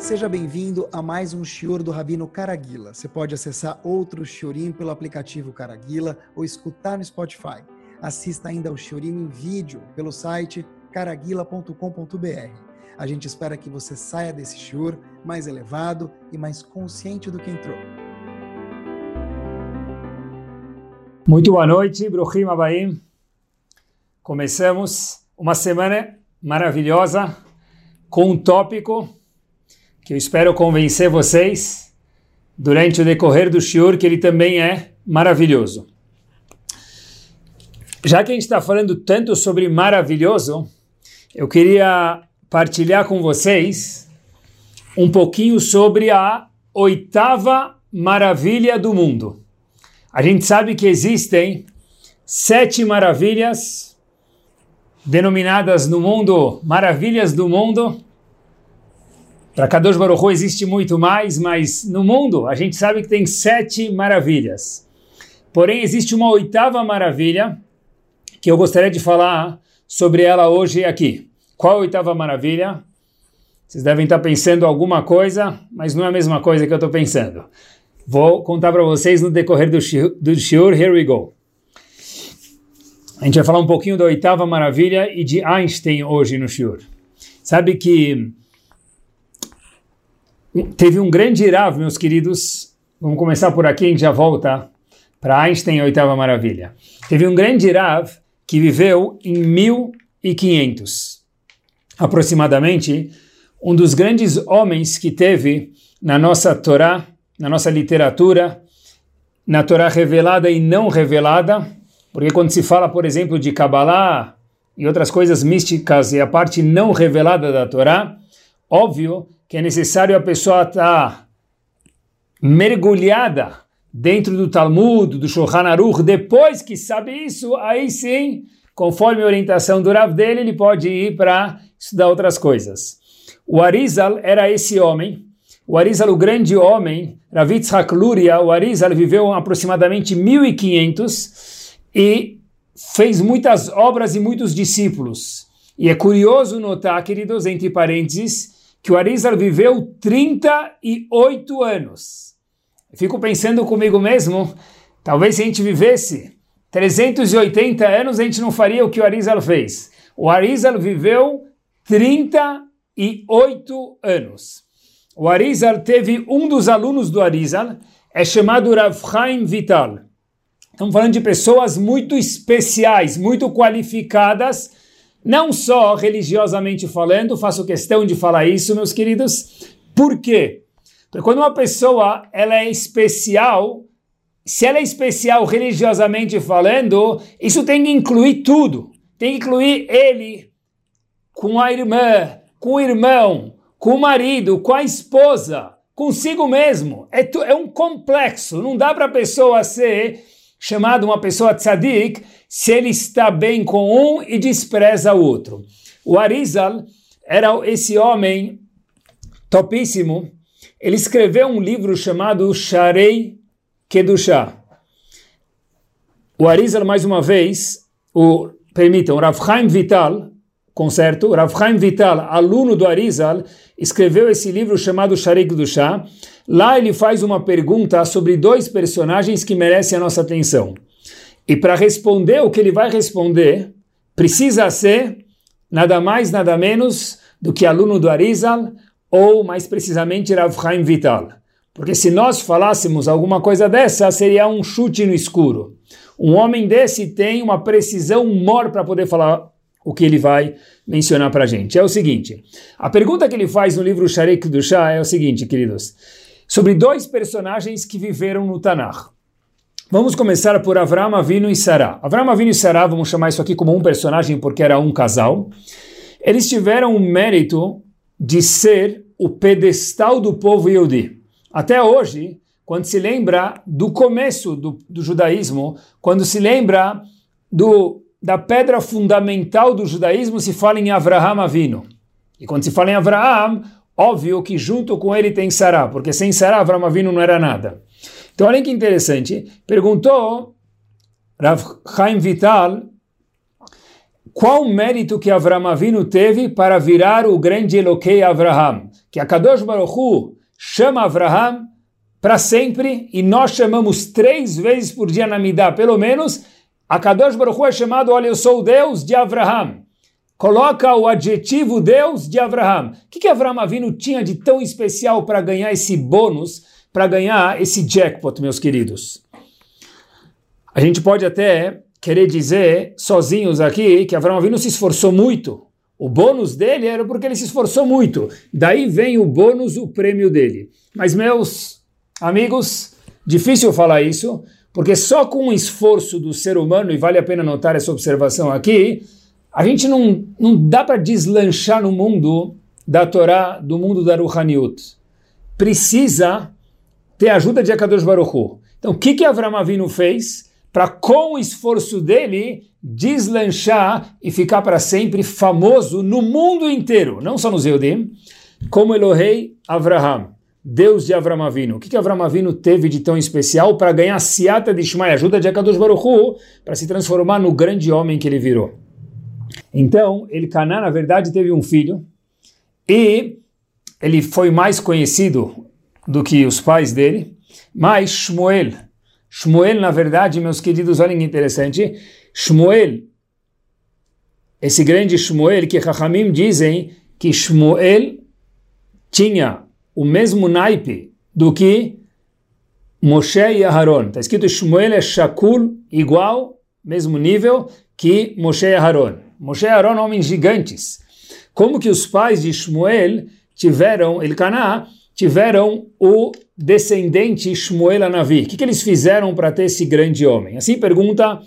Seja bem-vindo a mais um Shior do Rabino Caraguila. Você pode acessar outro Shiorim pelo aplicativo Caraguila ou escutar no Spotify. Assista ainda ao Shiorim em vídeo pelo site caraguila.com.br. A gente espera que você saia desse Shior mais elevado e mais consciente do que entrou. Muito boa noite, Bruhim Abaim. Começamos uma semana maravilhosa com um tópico que eu espero convencer vocês durante o decorrer do shiur que ele também é maravilhoso. Já que a gente está falando tanto sobre maravilhoso, eu queria partilhar com vocês um pouquinho sobre a oitava maravilha do mundo. A gente sabe que existem sete maravilhas denominadas no mundo maravilhas do mundo. Para Kadosh Baruch Hu existe muito mais, mas no mundo a gente sabe que tem sete maravilhas. Porém, existe uma oitava maravilha que eu gostaria de falar sobre ela hoje aqui. Qual a oitava maravilha? Vocês devem estar pensando alguma coisa, mas não é a mesma coisa que eu estou pensando. Vou contar para vocês no decorrer do shiur. Here we go. A gente vai falar um pouquinho da oitava maravilha e de Einstein hoje no shiur. Sabe que teve um grande Rav, meus queridos. Vamos começar por aqui, a gente já volta para Einstein, a oitava maravilha. Teve um grande Rav que viveu em 1500 aproximadamente, um dos grandes homens que teve na nossa Torá, na nossa literatura, na Torá revelada e não revelada, porque quando se fala, por exemplo, de Kabbalah e outras coisas místicas e a parte não revelada da Torá, óbvio que é necessário a pessoa estar tá mergulhada dentro do Talmud, do Shulchan Aruch, depois que sabe isso, aí sim, conforme a orientação do Rav dele, ele pode ir para estudar outras coisas. O Arizal era esse homem. O Arizal, o grande homem, Ravitz Hakluria, o Arizal viveu aproximadamente 1500 e fez muitas obras e muitos discípulos. E é curioso notar, queridos, entre parênteses, que o Arizal viveu 38 anos. Fico pensando comigo mesmo, talvez se a gente vivesse 380 anos, a gente não faria o que o Arizal fez. O Arizal viveu 38 anos. O Arizal teve um dos alunos do Arizal, é chamado Rav Chaim Vital. Estamos falando de pessoas muito especiais, muito qualificadas, não só religiosamente falando, faço questão de falar isso, meus queridos. Por quê? Porque quando uma pessoa ela é especial, se ela é especial religiosamente falando, isso tem que incluir tudo. Tem que incluir ele, com a irmã, com o irmão, com o marido, com a esposa, consigo mesmo. É, é um complexo. Não dá para a pessoa ser chamada uma pessoa tzadik se ele está bem com um e despreza o outro. O Arizal era esse homem topíssimo. Ele escreveu um livro chamado Sharei Kedushah. O Arizal, mais uma vez, o, permitam, Rav Chaim Vital, concerto, Rav Chaim Vital, aluno do Arizal, escreveu esse livro chamado Sharik do Chá. Lá ele faz uma pergunta sobre dois personagens que merecem a nossa atenção. E para responder o que ele vai responder, precisa ser nada mais, nada menos do que aluno do Arizal, ou mais precisamente Rav Chaim Vital. Porque se nós falássemos alguma coisa dessa, seria um chute no escuro. Um homem desse tem uma precisão maior para poder falar o que ele vai mencionar para a gente. É o seguinte, a pergunta que ele faz no livro Sharek do Shah é o seguinte, queridos, sobre dois personagens que viveram no Tanakh. Vamos começar por Avram Avinu e Sarah. Avram Avinu e Sarah, vamos chamar isso aqui como um personagem porque era um casal. Eles tiveram o mérito de ser o pedestal do povo Yehudi. Até hoje, quando se lembra do começo do, do judaísmo, quando se lembra do da pedra fundamental do judaísmo se fala em Avraham Avino. E quando se fala em Avraham, óbvio que junto com ele tem Sarah, porque sem Sarah Avraham Avino não era nada. Então olha que interessante, perguntou Rav Chaim Vital qual mérito que Avraham Avino teve para virar o grande Eloquei Avraham, que a Kadosh Baruch Hu chama Avraham para sempre e nós chamamos três vezes por dia na Midah, pelo menos, a Baruch Hu é chamado, olha, eu sou o Deus de Avraham. Coloca o adjetivo Deus de Avraham. O que, que Avraham Avinu tinha de tão especial para ganhar esse bônus, para ganhar esse jackpot, meus queridos? A gente pode até querer dizer, sozinhos aqui, que Avraham Avinu se esforçou muito. O bônus dele era porque ele se esforçou muito. Daí vem o bônus, o prêmio dele. Mas, meus amigos, difícil falar isso, porque só com o esforço do ser humano, e vale a pena notar essa observação aqui, a gente não, não dá para deslanchar no mundo da Torá, do mundo da Ruhaniut. Precisa ter a ajuda de Akadosh Baruch Hu. Então, o que, que Avram Avinu fez para, com o esforço dele, deslanchar e ficar para sempre famoso no mundo inteiro, não só nos Eudim, como Elohei Avraham. Deus de Avram Avinu. O que, que Avram teve de tão especial para ganhar Siata de Ishmael, ajuda de Akadosh Baruch Hu, para se transformar no grande homem que ele virou? Então, ele Caná, na verdade, teve um filho e ele foi mais conhecido do que os pais dele, mas Shmuel. Shmuel, na verdade, meus queridos, olhem que interessante, Shmuel, esse grande Shmuel, que Chachamim dizem que Shmuel tinha o mesmo naipe do que Moshe e Aharon. Está escrito Shmuel é Shakul, igual, mesmo nível que Moshe e Aharon. Moshe e Aharon, homens gigantes. Como que os pais de Shmuel tiveram, Elcaná, tiveram o descendente Shmuel Anavi? O que, que eles fizeram para ter esse grande homem? Assim pergunta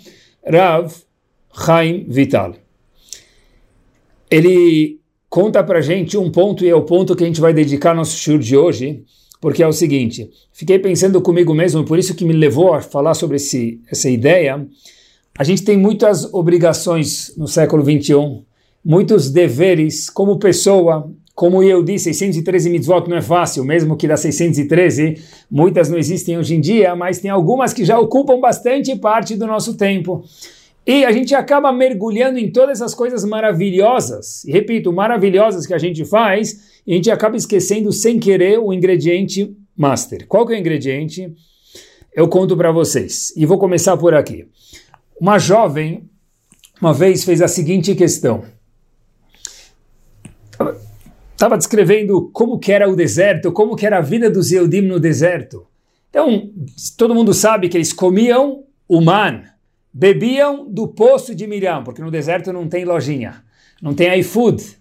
Rav Chaim Vital. Ele conta para gente um ponto, e é o ponto que a gente vai dedicar nosso show de hoje, porque é o seguinte, fiquei pensando comigo mesmo, por isso que me levou a falar sobre esse, essa ideia, a gente tem muitas obrigações no século 21, muitos deveres como pessoa, como eu disse, 613 mitzvot não é fácil, mesmo que das 613, muitas não existem hoje em dia, mas tem algumas que já ocupam bastante parte do nosso tempo. E a gente acaba mergulhando em todas essas coisas maravilhosas, e repito, maravilhosas que a gente faz, e a gente acaba esquecendo sem querer o ingrediente master. Qual que é o ingrediente? Eu conto para vocês. E vou começar por aqui. Uma jovem, uma vez, fez a seguinte questão. Estava descrevendo como que era o deserto, como que era a vida dos Eudim no deserto. Então, todo mundo sabe que eles comiam o man, bebiam do poço de Miriam, porque no deserto não tem lojinha, não tem iFood.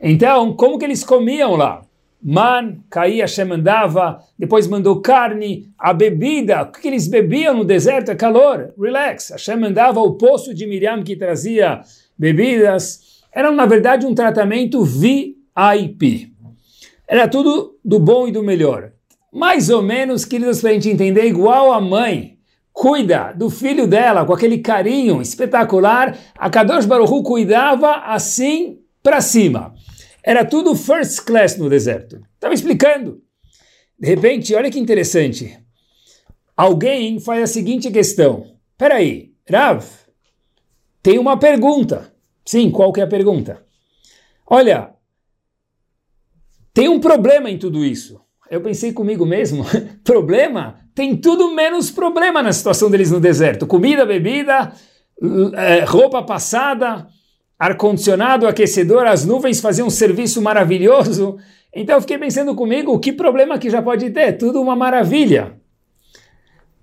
Então, como que eles comiam lá? Man, caía, mandava, depois mandou carne, a bebida, o que eles bebiam no deserto é calor, relax. Hashem mandava o poço de Miriam que trazia bebidas. Era, na verdade, um tratamento VIP. Era tudo do bom e do melhor. Mais ou menos, queridos, para a gente entender, igual a mãe cuida do filho dela com aquele carinho espetacular, a Kadosh Baruch Hu cuidava assim para cima. Era tudo first class no deserto. Estava explicando. De repente, olha que interessante. Alguém faz a seguinte questão. Peraí, Rav, tem uma pergunta. Sim, qual que é a pergunta? Olha, tem um problema em tudo isso. Eu pensei comigo mesmo, problema? Tem tudo menos problema na situação deles no deserto. Comida, bebida, é, roupa passada, ar-condicionado, aquecedor, as nuvens faziam um serviço maravilhoso. Então eu fiquei pensando comigo, que problema que já pode ter? Tudo uma maravilha.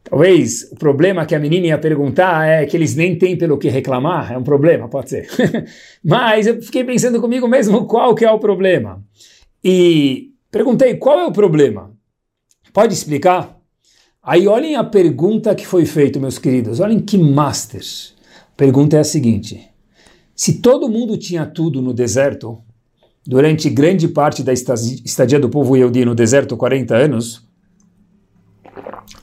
Talvez o problema que a menina ia perguntar é que eles nem têm pelo que reclamar, é um problema, pode ser. Mas eu fiquei pensando comigo mesmo qual que é o problema. E perguntei, qual é o problema? Pode explicar? Aí olhem a pergunta que foi feita, meus queridos. Olhem que master. A pergunta é a seguinte: se todo mundo tinha tudo no deserto, durante grande parte da estadia do povo Yehudi no deserto, 40 anos,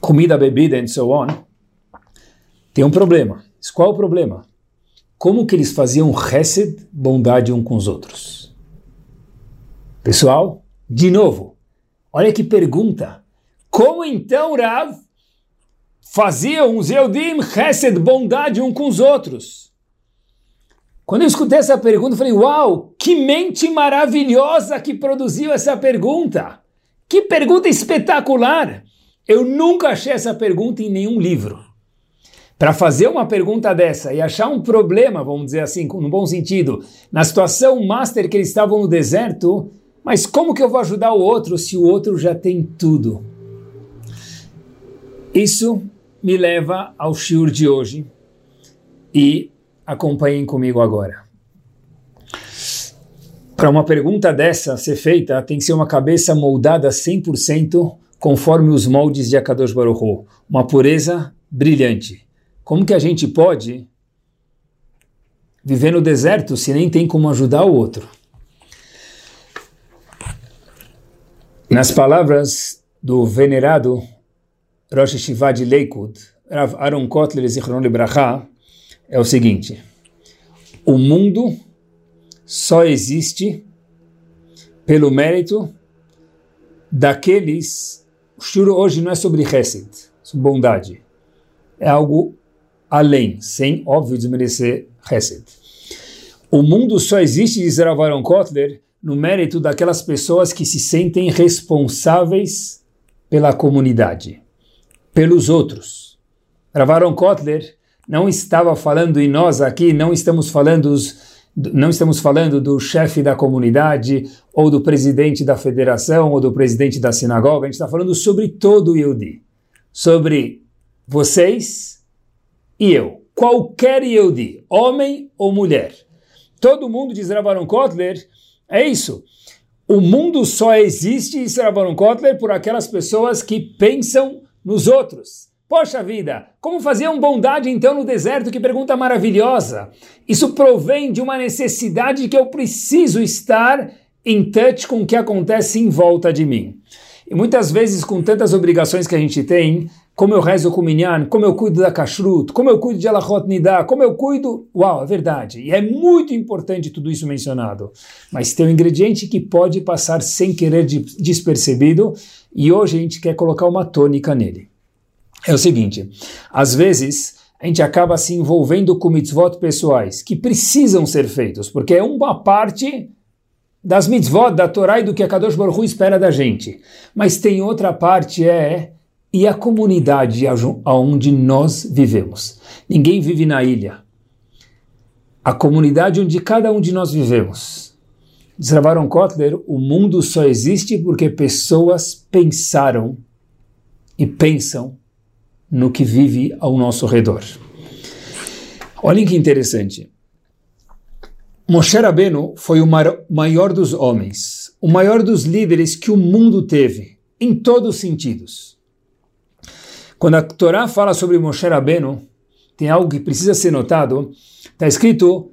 comida, bebida and so on, tem um problema. Qual é o problema? Como que eles faziam chesed, bondade um com os outros? Pessoal, de novo, olha que pergunta. Como então, Rav, faziam os Eudim Chesed, bondade um com os outros? Quando eu escutei essa pergunta, eu falei, uau, que mente maravilhosa que produziu essa pergunta. Que pergunta espetacular. Eu nunca achei essa pergunta em nenhum livro. Para fazer uma pergunta dessa e achar um problema, vamos dizer assim, no bom sentido, na situação master que eles estavam no deserto, mas como que eu vou ajudar o outro se o outro já tem tudo? Isso me leva ao shiur de hoje e acompanhem comigo agora. Para uma pergunta dessa ser feita, tem que ser uma cabeça moldada 100% conforme os moldes de Akadosh Baruch Hu, uma pureza brilhante. Como que a gente pode viver no deserto se nem tem como ajudar o outro? Nas palavras do venerado Rosh Hashivah de Leikud, Rav Aaron Kotler Zichron Libraha, é o seguinte: o mundo só existe pelo mérito daqueles. O shuro hoje não é sobre Hesed, sobre bondade. É algo além, sem, óbvio, desmerecer Hesed. O mundo só existe, diz Rav Aaron Kotler, no mérito daquelas pessoas que se sentem responsáveis pela comunidade, pelos outros. Rav Aaron Kotler não estava falando, e nós aqui não estamos falando não estamos falando do chefe da comunidade, ou do presidente da federação, ou do presidente da sinagoga, a gente está falando sobre todo o Yehudi, sobre vocês e eu, qualquer Yehudi, homem ou mulher. Todo mundo, diz Ravaron Kotler, é isso. O mundo só existe, diz Ravaron Kotler, por aquelas pessoas que pensam nos outros. Poxa vida, como fazer uma bondade então no deserto? Que pergunta maravilhosa. Isso provém de uma necessidade de que eu preciso estar em touch com o que acontece em volta de mim. E muitas vezes, com tantas obrigações que a gente tem, como eu rezo com o Minyan, como eu cuido da kashrut, como eu cuido de Alachot Nidah, como eu cuido... Uau, é verdade. E é muito importante tudo isso mencionado. Mas tem um ingrediente que pode passar sem querer despercebido e hoje a gente quer colocar uma tônica nele. É o seguinte, às vezes a gente acaba se envolvendo com mitzvot pessoais que precisam ser feitos, porque é uma parte das mitzvot, da Torá e do que a Kadosh Baruch espera da gente. Mas tem outra parte, é e a comunidade onde nós vivemos. Ninguém vive na ilha. A comunidade onde cada um de nós vivemos. Diz Ravaron Kotler, o mundo só existe porque pessoas pensaram e pensam no que vive ao nosso redor. Olhem que interessante. Moshe Rabbeinu foi o maior dos homens, o maior dos líderes que o mundo teve, em todos os sentidos. Quando a Torá fala sobre Moshe Rabbeinu, tem algo que precisa ser notado. Está escrito,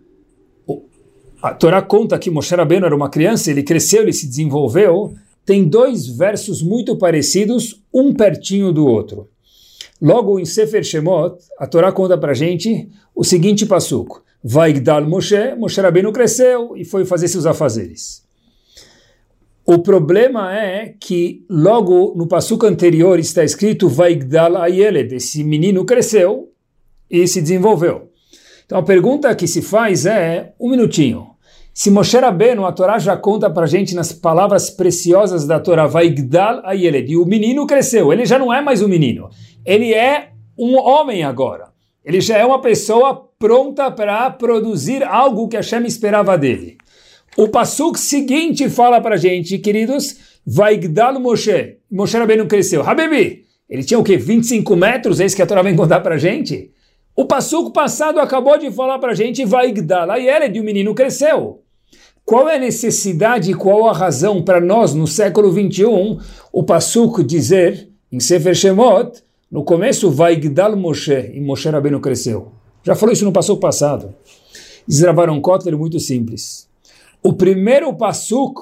a Torá conta que Moshe Rabbeinu era uma criança, ele cresceu, ele se desenvolveu. Tem dois versos muito parecidos, um pertinho do outro. Logo em Sefer Shemot, a Torá conta para gente o seguinte passuco. Vaigdal Moshe, Moshe Rabbeinu cresceu e foi fazer seus afazeres. O problema é que logo no passuco anterior está escrito Vaigdal Ayeled, esse menino cresceu e se desenvolveu. Então a pergunta que se faz é, um minutinho, se Moshe Rabbeinu, a Torá já conta para gente nas palavras preciosas da Torá, Vaigdal Ayeled, e o menino cresceu, ele já não é mais um menino, ele é um homem agora. Ele já é uma pessoa pronta para produzir algo que Hashem esperava dele. O Passuk seguinte fala para gente, queridos, Vaigdal Moshe. Moshe Rabbeinu cresceu. Habibi, ele tinha o quê? 25 metros? É isso que a Torá vem contar para gente? O Passuk passado acabou de falar para gente, Vaigdal Ayered, e o menino cresceu. Qual é a necessidade e qual a razão para nós, no século 21, o Passuk dizer, em Sefer Shemot, no começo, Vaigdal Moshe, e Moshe Rabbeinu cresceu. Já falou isso no Passuk passado. Diz Ravaron Kotler, muito simples. O primeiro Passuk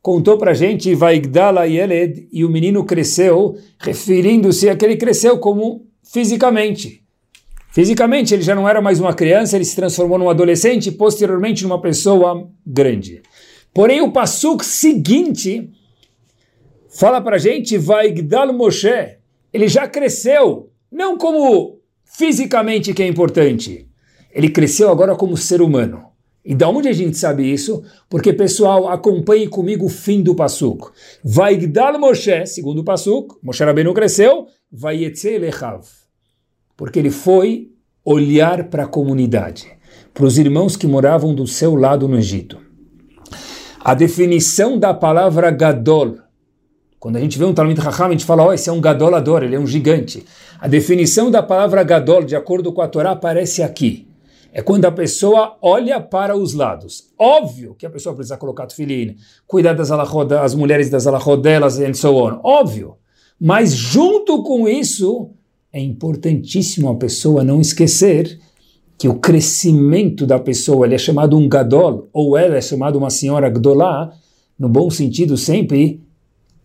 contou para a gente Vaigdala Yeled e o menino cresceu, referindo-se a que ele cresceu como fisicamente. Fisicamente ele já não era mais uma criança, ele se transformou num adolescente e posteriormente numa pessoa grande. Porém o Passuk seguinte fala para gente Vaigdal Moshe, ele já cresceu, não como fisicamente que é importante, ele cresceu agora como ser humano. E da onde a gente sabe isso? Porque, pessoal, acompanhe comigo o fim do Pasuk. Vai Gdal Moshe, segundo o Pasuk, Moshe Rabbeinu cresceu, vai Lechav. Porque ele foi olhar para a comunidade, para os irmãos que moravam do seu lado no Egito. A definição da palavra Gadol, quando a gente vê um Talmud Raham, a gente fala, oh, esse é um Gadolador, ele é um gigante. A definição da palavra Gadol, de acordo com a Torá, aparece aqui é quando a pessoa olha para os lados. Óbvio que a pessoa precisa colocar tefilim, cuidar das alahod, as mulheres das alahod delas, and so on. Óbvio. Mas junto com isso, é importantíssimo a pessoa não esquecer que o crescimento da pessoa ele é chamado um gadol, ou ela é chamada uma senhora gdolá, no bom sentido sempre,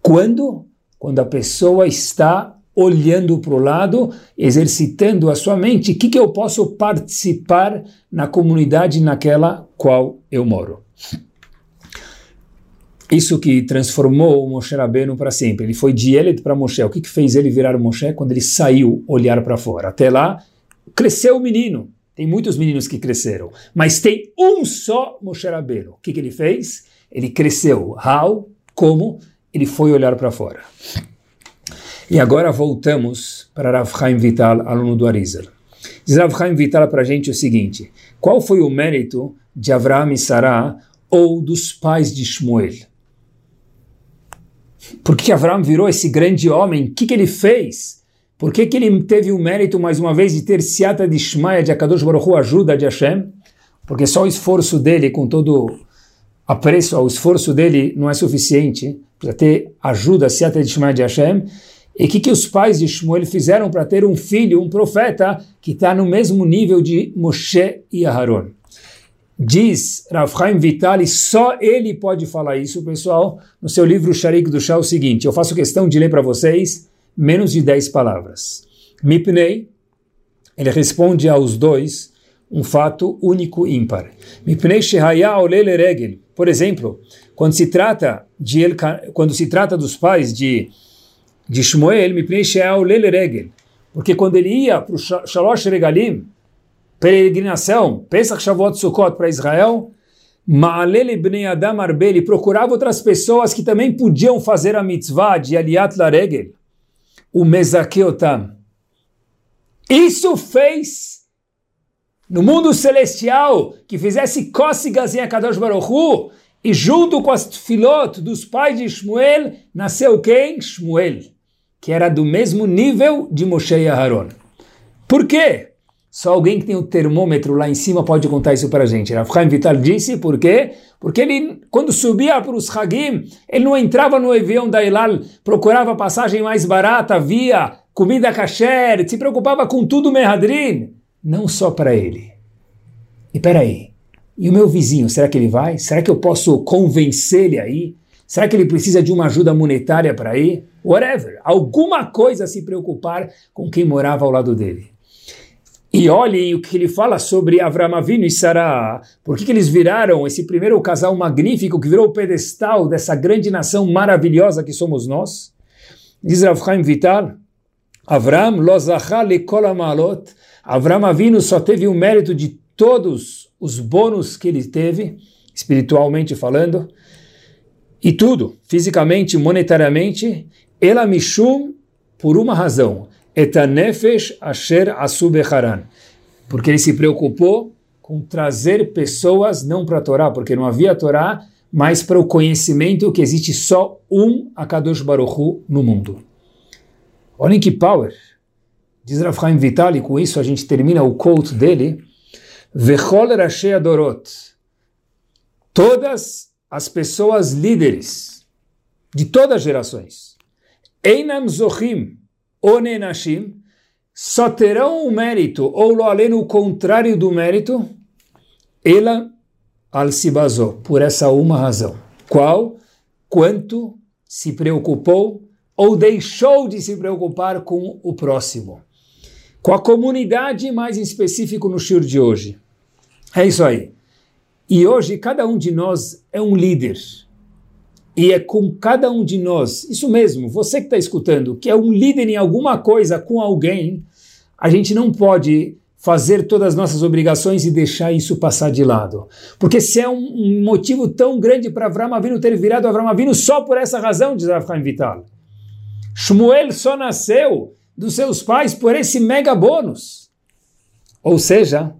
quando? Quando a pessoa está olhando para o lado, exercitando a sua mente, o que, que eu posso participar na comunidade naquela qual eu moro. Isso que transformou o Moshe Rabbeinu para sempre. Ele foi de Eled para Moshe. O que, que fez ele virar Moshe? Quando ele saiu olhar para fora. Até lá, cresceu o menino. Tem muitos meninos que cresceram. Mas tem um só Moshe Rabbeinu. O que, que ele fez? Ele cresceu. How? Como? Ele foi olhar para fora. E agora voltamos para Rav Chaim Vital, aluno do Arizal. Diz Rav Chaim Vital para a gente o seguinte: qual foi o mérito de Avraham e Sarah ou dos pais de Shmuel? Por que Avraham virou esse grande homem? O que, que ele fez? Por que, que ele teve o mérito, mais uma vez, de ter Siata de Shmaia, de Akadosh Baruch Hu, ajuda de Hashem? Porque só o esforço dele, com todo apreço ao esforço dele, não é suficiente. Precisa ter ajuda, Siata de Shmaia de Hashem. E o que, que os pais de Shmuel fizeram para ter um filho, um profeta, que está no mesmo nível de Moshe e Aharon? Diz Rav Vitali, só ele pode falar isso, pessoal, no seu livro Sharik do Shah, o seguinte, eu faço questão de ler para vocês menos de 10 palavras. Mipnei, ele responde aos dois um fato único ímpar. Mipnei shehaya olele. Por exemplo, quando se trata de quando se trata dos pais de de Shmuel, Mipnei Sheal Lele Regel. Porque quando ele ia para o Shalosh Regalim, peregrinação, Pesach Shavuot Sukkot para Israel, Ma'alele Bnei Adam Arbeli procurava outras pessoas que também podiam fazer a mitzvah de Aliat Laregel, o Mezakeotam. Isso fez no mundo celestial que fizesse cócegas em Akadosh Baruch Hu, e junto com as filot dos pais de Shmuel, nasceu quem? Shmuel que era do mesmo nível de Moshe e Aharon. Por quê? Só alguém que tem o um termômetro lá em cima pode contar isso para a gente. Chaim Vital disse, por quê? Porque ele, quando subia para os Hagim, ele não entrava no avião da Elal, procurava passagem mais barata, via comida kasher, se preocupava com tudo Mehadrin. Não só para ele. E peraí, e o meu vizinho, será que ele vai? Será que eu posso convencer ele aí? Será que ele precisa de uma ajuda monetária para ir? whatever, alguma coisa a se preocupar com quem morava ao lado dele. E olhem o que ele fala sobre Avram Avinu e Sarah. Por que, que eles viraram esse primeiro casal magnífico que virou o pedestal dessa grande nação maravilhosa que somos nós? Diz Rav Chaim Vital, Avram lozacha lekol amalot. Avram Avinu só teve o mérito de todos os bônus que ele teve, espiritualmente falando, e tudo, fisicamente, monetariamente, ela mishum por uma razão. Etanefesh asher asubecharan. Porque ele se preocupou com trazer pessoas não para a Torá, porque não havia Torá, mas para o conhecimento que existe só um Akadosh Baruch Hu no mundo. Olhem que power! Diz Rav Vitali, com isso a gente termina o quote dele, Vechol Rashi Adorot. Todas as pessoas líderes de todas as gerações, Einam Zochim Onenashim, só terão o mérito, ou lo além o contrário do mérito, ela al sibazó, por essa uma razão. Qual? Quanto se preocupou ou deixou de se preocupar com o próximo. Com a comunidade, mais em específico no shur de hoje. É isso aí. E hoje cada um de nós é um líder. E é com cada um de nós, isso mesmo, você que está escutando, que é um líder em alguma coisa com alguém, a gente não pode fazer todas as nossas obrigações e deixar isso passar de lado. Porque se é um, motivo tão grande para Avram Avinu ter virado Avram Avinu só por essa razão, diz Avram Vital. Shmuel só nasceu dos seus pais por esse mega bônus. Ou seja,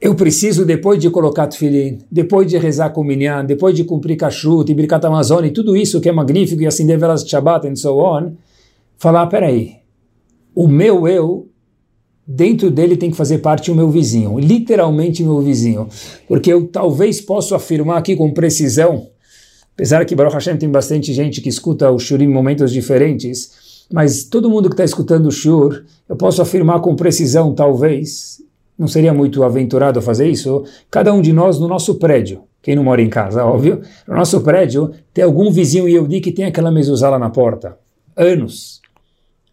eu preciso, depois de colocar tefilin, depois de rezar com minyan, depois de cumprir kashrut, birkat amazon e tudo isso que é magnífico e acender velas de Shabbat and so on, falar, peraí, o meu eu, dentro dele tem que fazer parte o meu vizinho, literalmente meu vizinho, porque eu talvez possa afirmar aqui com precisão, apesar que Baruch Hashem tem bastante gente que escuta o shur em momentos diferentes, mas todo mundo que está escutando o shur, eu posso afirmar com precisão, talvez, não seria muito aventurado fazer isso? Cada um de nós no nosso prédio, quem não mora em casa, óbvio, no nosso prédio tem algum vizinho Yehudi que tem aquela mezuzá lá na porta. Anos.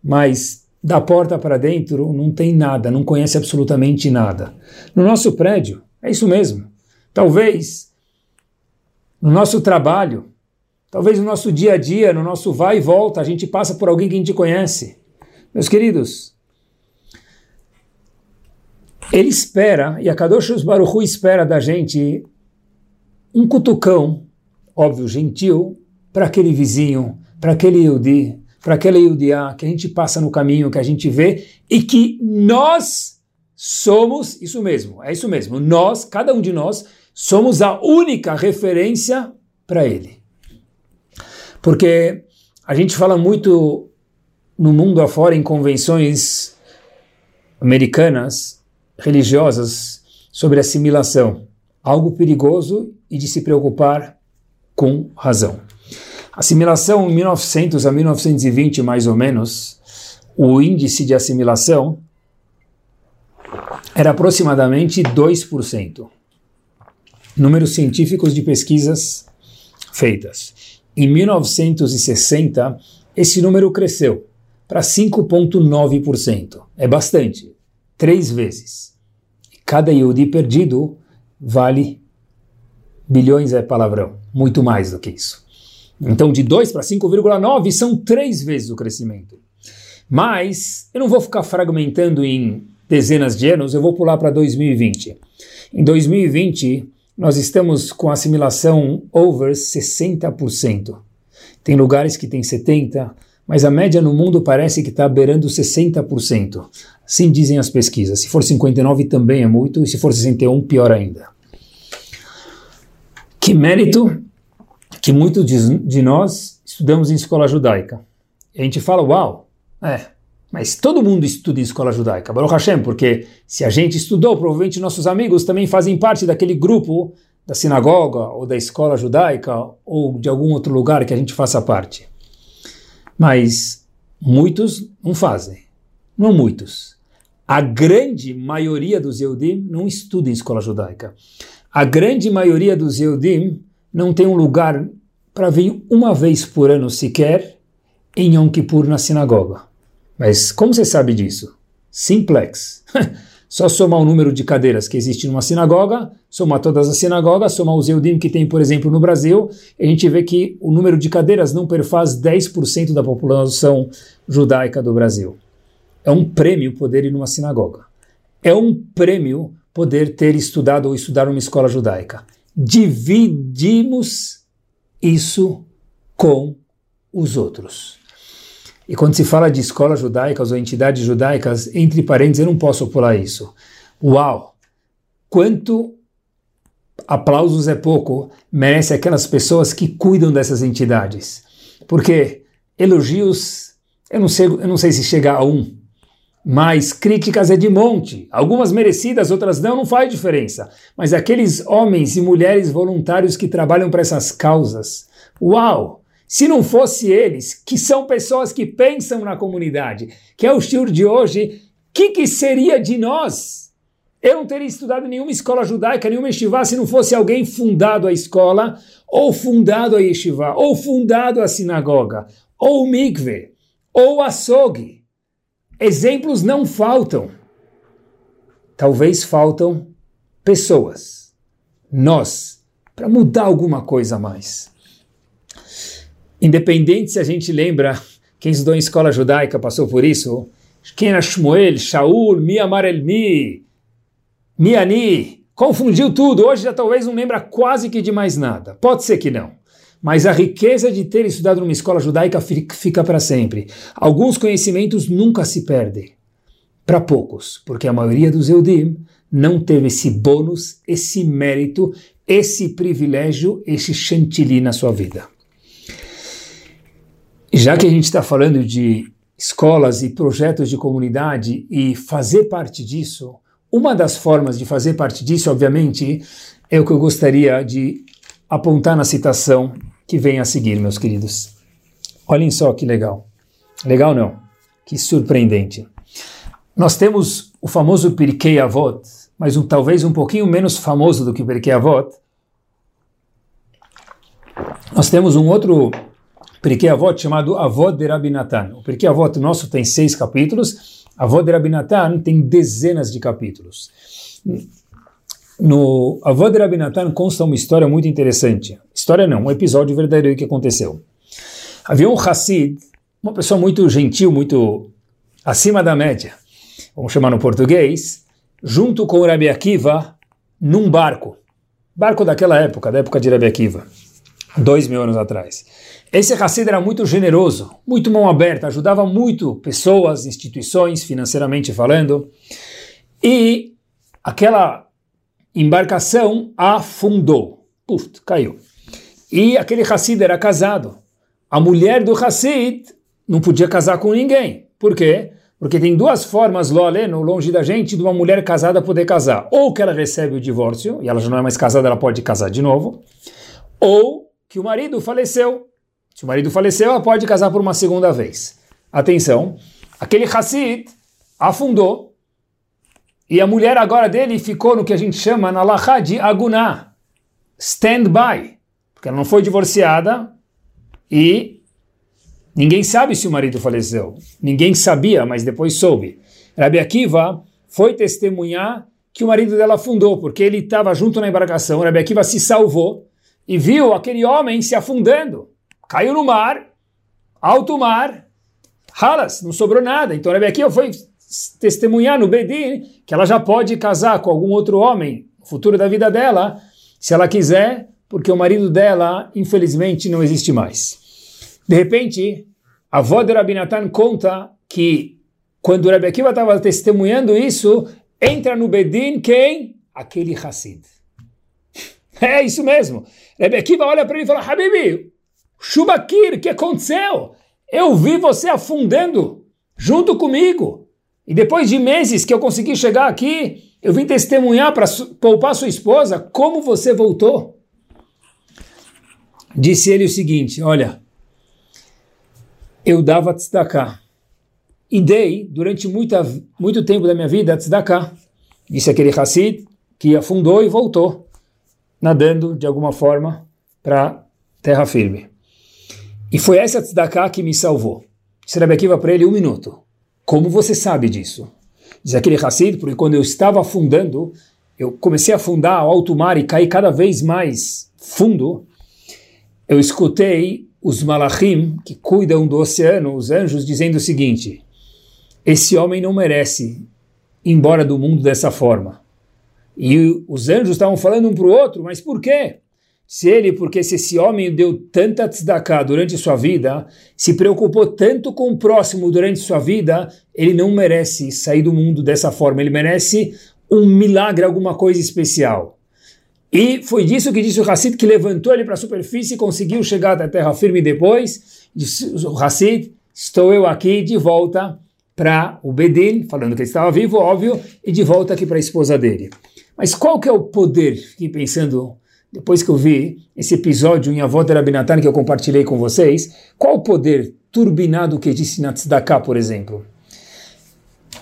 Mas da porta para dentro não tem nada, não conhece absolutamente nada. No nosso prédio, é isso mesmo. Talvez no nosso trabalho, talvez no nosso dia a dia, no nosso vai e volta, a gente passa por alguém que a gente conhece. Meus queridos, ele espera, e a Kadosh Baruchu espera da gente um cutucão, óbvio, gentil, para aquele vizinho, para aquele Yudi, para aquela Yudiá que a gente passa no caminho, que a gente vê, e que nós somos, isso mesmo, é isso mesmo, nós, cada um de nós, somos a única referência para ele. Porque a gente fala muito no mundo afora, em convenções americanas, religiosas sobre assimilação, algo perigoso e de se preocupar com razão. Assimilação em 1900 a 1920, mais ou menos, o índice de assimilação era aproximadamente 2%. Números científicos de pesquisas feitas. Em 1960, esse número cresceu para 5,9%. É bastante três vezes. Cada Yehudi perdido vale bilhões é palavrão, muito mais do que isso. Então, de 2 para 5,9 são três vezes o crescimento. Mas eu não vou ficar fragmentando em dezenas de anos, eu vou pular para 2020. Em 2020, nós estamos com assimilação over 60%. Tem lugares que tem 70%, mas a média no mundo parece que está beirando 60%. Assim dizem as pesquisas. Se for 59 também é muito, e se for 61, pior ainda. Que mérito que muitos de, nós estudamos em escola judaica. E a gente fala, uau, é, mas todo mundo estuda em escola judaica, Baruch Hashem, porque se a gente estudou, provavelmente nossos amigos também fazem parte daquele grupo da sinagoga ou da escola judaica ou de algum outro lugar que a gente faça parte. Mas muitos não fazem. Não muitos. A grande maioria dos Eudim não estuda em escola judaica. A grande maioria dos Eudim não tem um lugar para vir uma vez por ano sequer em Yom Kippur na sinagoga. Mas como você sabe disso? Simplex. Só somar o número de cadeiras que existe numa sinagoga, somar todas as sinagogas, somar os Eudim que tem, por exemplo, no Brasil, a gente vê que o número de cadeiras não perfaz 10% da população judaica do Brasil. É um prêmio poder ir numa sinagoga. É um prêmio poder ter estudado ou estudar numa escola judaica. Dividimos isso com os outros. E quando se fala de escolas judaicas ou entidades judaicas, entre parênteses, eu não posso pular isso. Uau! Quanto aplausos é pouco, merece aquelas pessoas que cuidam dessas entidades. Porque elogios, eu não sei, eu não sei se chega a um, mas críticas é de monte. Algumas merecidas, outras não, não faz diferença. Mas aqueles homens e mulheres voluntários que trabalham para essas causas, uau! Se não fosse eles, que são pessoas que pensam na comunidade, que é o estilo de hoje, o que, que seria de nós? Eu não teria estudado nenhuma escola judaica, nenhuma yeshiva, se não fosse alguém fundado a escola, ou fundado a yeshiva, ou fundado a sinagoga, ou mikve, ou a sog. Exemplos não faltam. Talvez faltam pessoas, nós, para mudar alguma coisa a mais. Independente se a gente lembra, quem estudou em escola judaica passou por isso, quem era Shmuel, Shaul, Mi Amar El Mi, Miani, confundiu tudo. Hoje já talvez não lembra quase que de mais nada. Pode ser que não. Mas a riqueza de ter estudado numa escola judaica fica para sempre. Alguns conhecimentos nunca se perdem. Para poucos, porque a maioria dos Eudim não teve esse bônus, esse mérito, esse privilégio, esse chantilly na sua vida. Já que a gente está falando de escolas e projetos de comunidade e fazer parte disso, uma das formas de fazer parte disso, obviamente, é o que eu gostaria de apontar na citação que vem a seguir, meus queridos. Olhem só que legal. Legal não, que surpreendente. Nós temos o famoso Pirkei Avot, mas um, talvez um pouquinho menos famoso do que o Pirkei Avot. Nós temos um outro Pirkei Avot chamado Avot de Rabinatan. O Pirkei Avot nosso tem seis capítulos, Avot de Rabinatan tem dezenas de capítulos. No Avô de Rabinatan consta uma história muito interessante. História não, um episódio verdadeiro que aconteceu. Havia um Hassid, uma pessoa muito gentil, muito acima da média, vamos chamar no português, junto com o Rabi Akiva, num barco. Barco daquela época, da época de Rabi Akiva, dois mil anos atrás. Esse Hassid era muito generoso, muito mão aberta, ajudava muito pessoas, instituições, financeiramente falando. E aquela embarcação afundou. Puf, caiu. E aquele Hassid era casado. A mulher do Hassid não podia casar com ninguém. Por quê? Porque tem duas formas, lo aleno, longe da gente, de uma mulher casada poder casar. Ou que ela recebe o divórcio, e ela já não é mais casada, ela pode casar de novo. Ou que o marido faleceu. Se o marido faleceu, ela pode casar por uma segunda vez. Atenção, aquele Hassid afundou e a mulher agora dele ficou no que a gente chama na Laha de Aguná, stand-by, porque ela não foi divorciada e ninguém sabe se o marido faleceu. Ninguém sabia, mas depois soube. Rabi Akiva foi testemunhar que o marido dela afundou, porque ele estava junto na embarcação, Rabi Akiva se salvou e viu aquele homem se afundando. Caiu no mar, alto mar, ralas, não sobrou nada. Então Rabi Akiva foi testemunhar no Bedin que ela já pode casar com algum outro homem no futuro da vida dela, se ela quiser, porque o marido dela, infelizmente, não existe mais. De repente, a avó de Rabinatan conta que quando Rabi Akiva estava testemunhando isso, entra no Bedin quem? Aquele Hassid. É isso mesmo. Rabi Akiva olha para ele e fala, Habibi, Shubakir, o que aconteceu? Eu vi você afundando junto comigo. E depois de meses que eu consegui chegar aqui, eu vim testemunhar para poupar sua esposa como você voltou. Disse ele o seguinte: Olha, eu dava tzedakah. E dei, durante muita, muito tempo da minha vida, tzedakah. Disse aquele Hassid que afundou e voltou, nadando de alguma forma para terra firme. E foi essa tzedakah que me salvou. Disse Rebbe para ele um minuto. Como você sabe disso? Diz aquele Hassid, porque quando eu estava afundando, eu comecei a afundar ao alto mar e cair cada vez mais fundo, eu escutei os malachim, que cuidam do oceano, os anjos, dizendo o seguinte, esse homem não merece ir embora do mundo dessa forma. E os anjos estavam falando um para o outro, mas por quê? Se ele, porque se esse homem deu tanta tzedakah durante sua vida, se preocupou tanto com o próximo durante sua vida, ele não merece sair do mundo dessa forma, ele merece um milagre, alguma coisa especial. E foi disso que disse o Hassid, que levantou ele para a superfície e conseguiu chegar até a terra firme depois. Disse o Hassid, estou eu aqui de volta para o Bedin, falando que ele estava vivo, óbvio, e de volta aqui para a esposa dele. Mas qual que é o poder? Fiquei pensando depois que eu vi esse episódio em Avó de Rabinatan que eu compartilhei com vocês, qual o poder turbinado que disse na Tzedakah, por exemplo?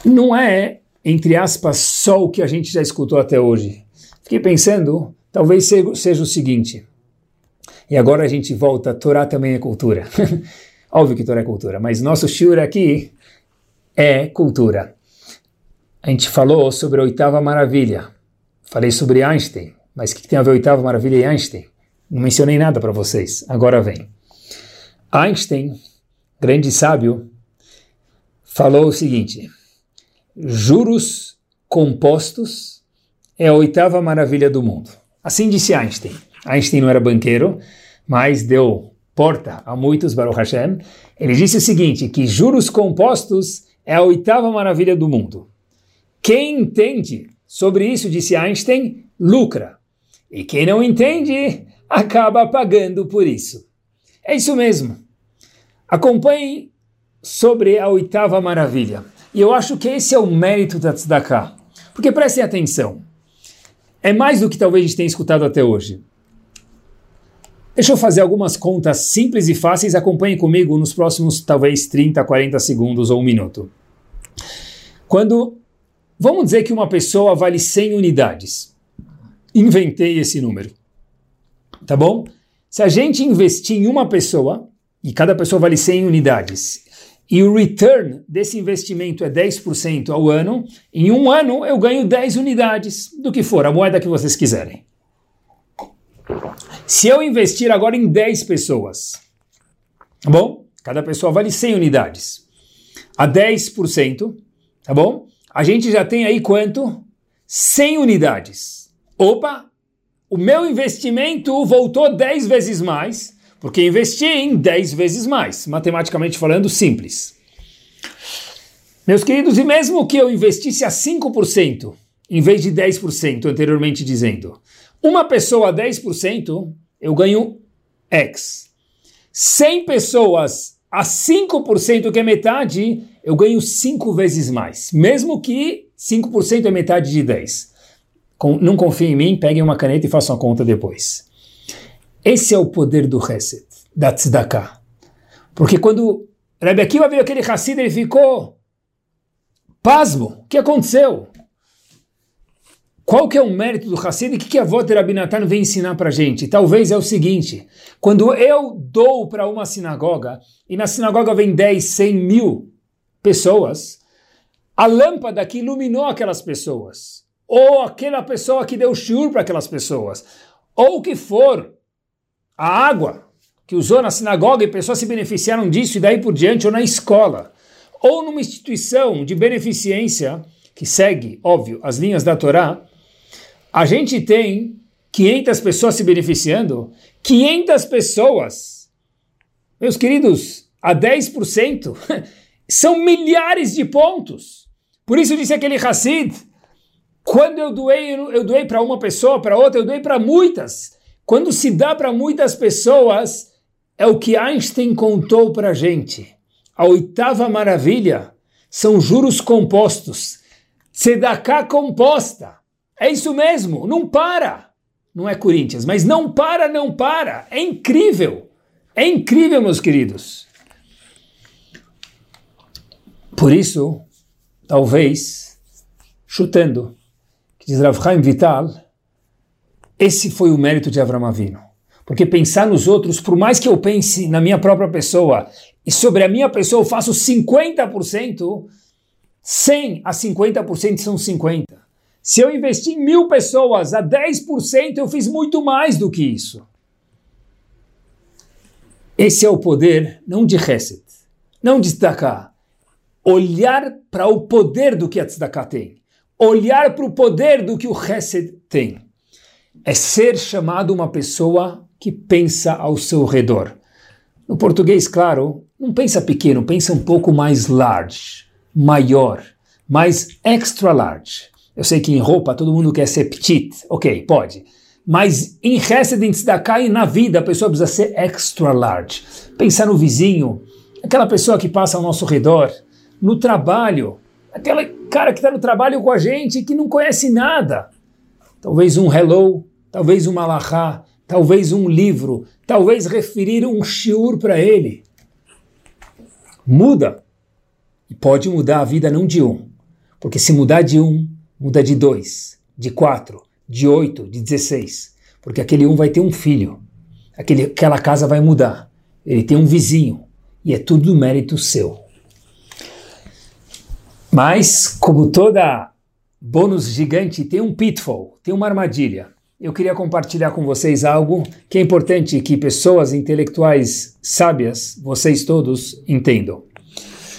Não é, entre aspas, só o que a gente já escutou até hoje. Fiquei pensando, talvez seja o seguinte, e agora a gente volta, Torá também é cultura. Óbvio que Torá é cultura, mas nosso shiur aqui é cultura. A gente falou sobre a oitava maravilha, falei sobre Einstein, mas o que tem a ver a oitava maravilha e Einstein? Não mencionei nada para vocês. Agora vem. Einstein, grande sábio, falou o seguinte: juros compostos é a oitava maravilha do mundo. Assim disse Einstein. Einstein não era banqueiro, mas deu porta a muitos, Baruch Hashem. Ele disse o seguinte, que juros compostos é a oitava maravilha do mundo. Quem entende sobre isso, disse Einstein, lucra. E quem não entende, acaba pagando por isso. É isso mesmo. Acompanhe sobre a oitava maravilha. E eu acho que esse é o mérito da Tzedakah. Porque prestem atenção. É mais do que talvez a gente tenha escutado até hoje. Deixa eu fazer algumas contas simples e fáceis. Acompanhe comigo nos próximos, talvez, 30, 40 segundos ou um minuto. Quando. Vamos dizer que uma pessoa vale 100 unidades. Inventei esse número. Tá bom? Se a gente investir em uma pessoa, e cada pessoa vale 100 unidades, e o return desse investimento é 10% ao ano, em um ano eu ganho 10 unidades do que for, a moeda que vocês quiserem. Se eu investir agora em 10 pessoas, tá bom? Cada pessoa vale 100 unidades. A 10%, tá bom? A gente já tem aí quanto? 100 unidades. Opa! O meu investimento voltou 10 vezes mais porque investi em 10 vezes mais, matematicamente falando, simples. Meus queridos, e mesmo que eu investisse a 5%, em vez de 10% anteriormente dizendo, uma pessoa a 10%, eu ganho X. 100 pessoas a 5%, que é metade, eu ganho 5 vezes mais. Mesmo que 5% é metade de 10. Não confiem em mim, peguem uma caneta e façam a conta depois. Esse é o poder do Hesed, da Tzedakah. Porque quando Rebbe Akiva viu aquele Hassid, ele ficou pasmo. O que aconteceu? Qual que é o mérito do Hassid e o que, que a Vota Rabinatan vem ensinar para gente? Talvez é o seguinte, quando eu dou para uma sinagoga, e na sinagoga vem 10, 100 mil pessoas, a lâmpada que iluminou aquelas pessoas, ou aquela pessoa que deu shiur para aquelas pessoas, ou o que for, a água que usou na sinagoga e pessoas se beneficiaram disso e daí por diante, ou na escola, ou numa instituição de beneficência que segue, óbvio, as linhas da Torá, a gente tem 500 pessoas se beneficiando, 500 pessoas, meus queridos, a 10%, são milhares de pontos. Por isso disse aquele Hassid, quando eu doei, eu doei para uma pessoa, para outra, eu doei para muitas. Quando se dá para muitas pessoas, é o que Einstein contou para a gente. A oitava maravilha são juros compostos. Tzedakah composta. É isso mesmo, não para. Não é Corinthians, mas não para, não para. É incrível. É incrível, meus queridos. Por isso, talvez, chutando, que diz Rav Chaim Vital, esse foi o mérito de Avram Avinu. Porque pensar nos outros, por mais que eu pense na minha própria pessoa, e sobre a minha pessoa eu faço 50%, 100 a 50% são 50%. Se eu investir em mil pessoas a 10%, eu fiz muito mais do que isso. Esse é o poder, não de Hesed, não de Tzedakah. Olhar para o poder do que a Tzedakah tem. Olhar para o poder do que o Hesed tem é ser chamado uma pessoa que pensa ao seu redor. No português, claro, não pensa pequeno, pensa um pouco mais large, maior, mais extra large. Eu sei que em roupa todo mundo quer ser petit, ok, pode. Mas em residência da e na vida a pessoa precisa ser extra large. Pensar no vizinho, aquela pessoa que passa ao nosso redor, no trabalho, aquele cara que está no trabalho com a gente que não conhece nada. Talvez um hello, talvez um malachá, talvez um livro, talvez referir um shiur para ele. Muda. E pode mudar a vida não de um. Porque se mudar de um, muda de dois, de quatro, de oito, de dezesseis. Porque aquele um vai ter um filho. Aquele, aquela casa vai mudar. Ele tem um vizinho. E é tudo mérito seu. Mas, como toda bônus gigante, tem um pitfall, tem uma armadilha eu queria compartilhar com vocês algo que é importante que pessoas intelectuais sábias, vocês todos, entendam.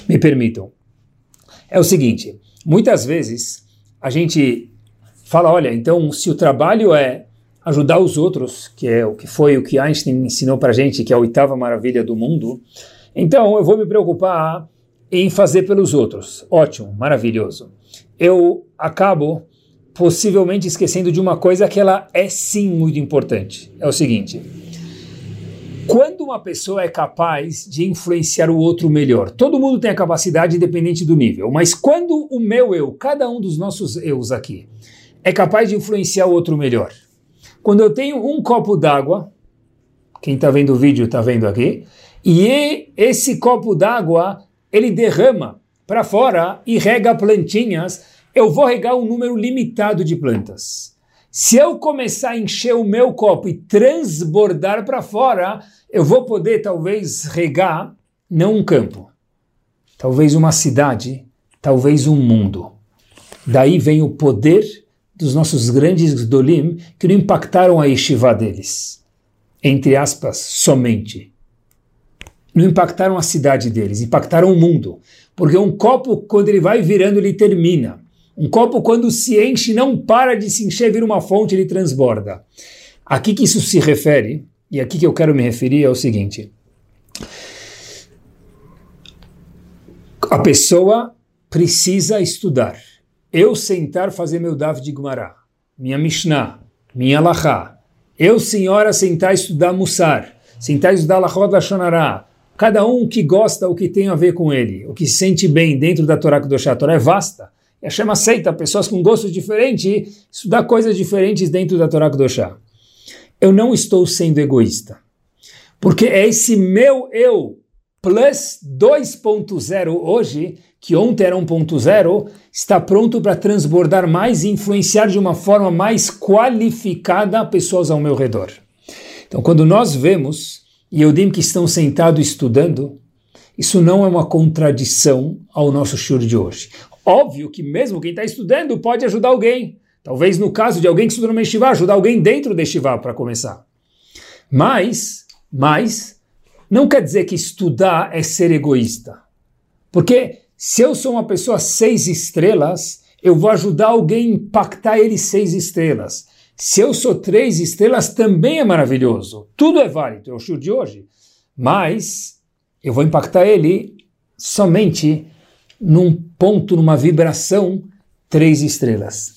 Me permitam. é o seguinte: muitas vezes a gente fala, olha, então se o trabalho é ajudar os outros, que é o que foi o que Einstein ensinou para gente, que é a oitava maravilha do mundo, então eu vou me preocupar em fazer pelos outros. Ótimo, maravilhoso. Eu acabo possivelmente esquecendo de uma coisa que ela é sim muito importante. É o seguinte: quando uma pessoa é capaz de influenciar o outro melhor, todo mundo tem a capacidade independente do nível, mas quando o meu eu, cada um dos nossos eus aqui, é capaz de influenciar o outro melhor. Quando eu tenho um copo d'água, quem está vendo o vídeo está vendo aqui, e esse copo d'água ele derrama para fora e rega plantinhas, eu vou regar um número limitado de plantas. Se eu começar a encher o meu copo e transbordar para fora, eu vou poder talvez regar não um campo, talvez uma cidade, talvez um mundo. Daí vem o poder dos nossos grandes dolim que não impactaram a yeshiva deles. Entre aspas, somente. Não impactaram a cidade deles, impactaram o mundo. Porque um copo, quando ele vai virando, ele termina. Um copo, quando se enche, não para de se encher, vira uma fonte, ele transborda. Aqui que isso se refere, e aqui que eu quero me referir, é o seguinte. A pessoa precisa estudar. Eu sentar fazer meu Dav de Gumará, minha Mishnah, minha Lachá. Eu, senhora, sentar estudar Mussar, sentar estudar Lachot Lashonará. Cada um que gosta o que tem a ver com ele, o que se sente bem dentro da Torá Kedoshá. A Torá é vasta. E Hashem aceita pessoas com gostos diferentes estudar coisas diferentes dentro da Torá Kedoshá. Eu não estou sendo egoísta. Porque é esse meu eu plus 2.0 hoje, que ontem era 1.0, está pronto para transbordar mais e influenciar de uma forma mais qualificada pessoas ao meu redor. Então, quando nós vemos Yehudim que estão sentados estudando, isso não é uma contradição ao nosso shiur de hoje. Óbvio que mesmo quem está estudando pode ajudar alguém. Talvez no caso de alguém que estuda no Yeshiva, ajudar alguém dentro do Yeshiva para começar. Mas, mas, não quer dizer que estudar é ser egoísta. Porque se eu sou uma pessoa seis estrelas, eu vou ajudar alguém a impactar ele seis estrelas. Se eu sou três estrelas, também é maravilhoso. Tudo é válido, é o show de hoje. Mas eu vou impactar ele somente num ponto, numa vibração, três estrelas.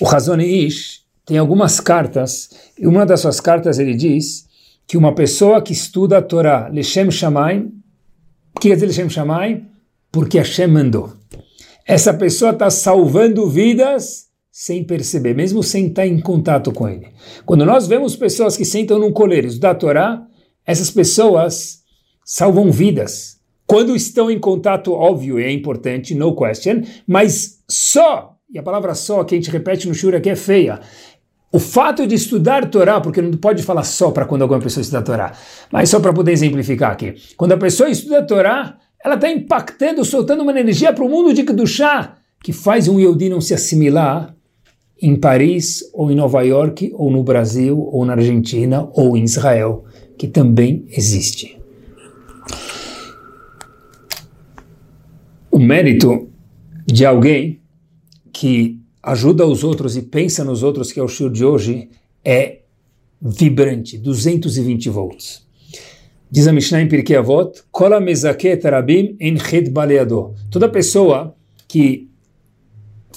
O Razone Ish tem algumas cartas, e uma das suas cartas ele diz que uma pessoa que estuda a Torá, Leshem Shamayim, que quer dizer Leshem Shamayim? Porque Hashem mandou. Essa pessoa está salvando vidas sem perceber, mesmo sem estar em contato com ele. Quando nós vemos pessoas que sentam num coleiro da Torá, essas pessoas salvam vidas quando estão em contato, óbvio, é importante, no question, mas só, e a palavra só que a gente repete no Shura que é feia, o fato de estudar Torá, porque não pode falar só para quando alguma pessoa estuda Torá, mas só para poder exemplificar aqui. Quando a pessoa estuda Torá, ela está impactando, soltando uma energia para o mundo de Kedushá, que faz um Yehudi não se assimilar em Paris, ou em Nova York, ou no Brasil, ou na Argentina, ou em Israel, que também existe. o mérito de alguém que ajuda os outros e pensa nos outros, que é o show de hoje, é vibrante, 220 volts. Diz a Mishnah em Pirkei Avot. Toda pessoa que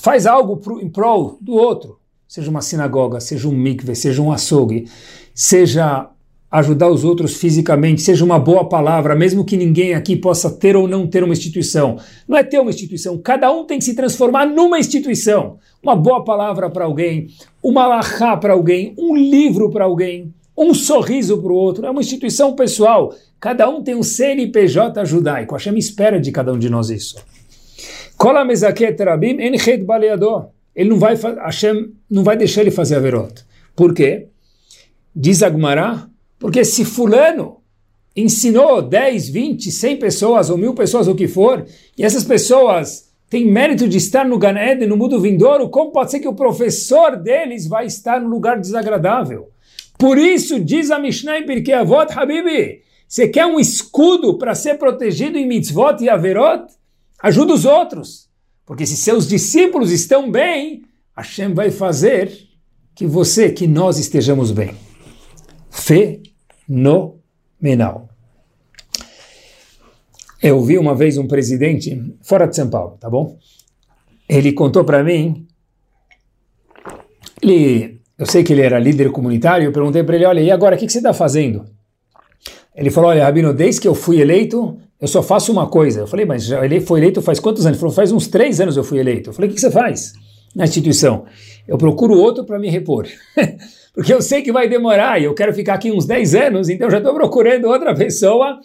faz algo pro, em prol do outro, seja uma sinagoga, seja um mikve, seja um açougue, seja ajudar os outros fisicamente, seja uma boa palavra, mesmo que ninguém aqui possa ter ou não ter uma instituição. Não é ter uma instituição, cada um tem que se transformar numa instituição. Uma boa palavra para alguém, uma lahá para alguém, um livro para alguém, um sorriso para o outro. É uma instituição pessoal. Cada um tem um CNPJ judaico. Hashem espera de cada um de nós isso. Ele não vai, Hashem não vai deixar ele fazer a verot. Por quê? Diz Agmará, porque se fulano ensinou 10, 20, 100 pessoas ou mil pessoas, o que for, e essas pessoas têm mérito de estar no Gan Eden, no mundo vindouro, como pode ser que o professor deles vai estar no lugar desagradável? Por isso, diz a Mishnah em Pirkei Avot, Habibi, você quer um escudo para ser protegido em mitzvot e averot? Ajuda os outros. Porque se seus discípulos estão bem, Hashem vai fazer que você, que nós estejamos bem. Fenomenal. Eu vi uma vez um presidente fora de São Paulo, tá bom? Ele contou para mim, ele, eu sei que ele era líder comunitário, eu perguntei para ele, olha, e agora, o que, que você está fazendo? Ele falou, olha, Rabino, desde que eu fui eleito, eu só faço uma coisa. Eu falei, mas já ele foi eleito faz quantos anos? Ele falou, faz uns três anos eu fui eleito. Eu falei, o que você faz na instituição? Eu procuro outro para me repor. Porque eu sei que vai demorar e eu quero ficar aqui uns 10 anos, então já estou procurando outra pessoa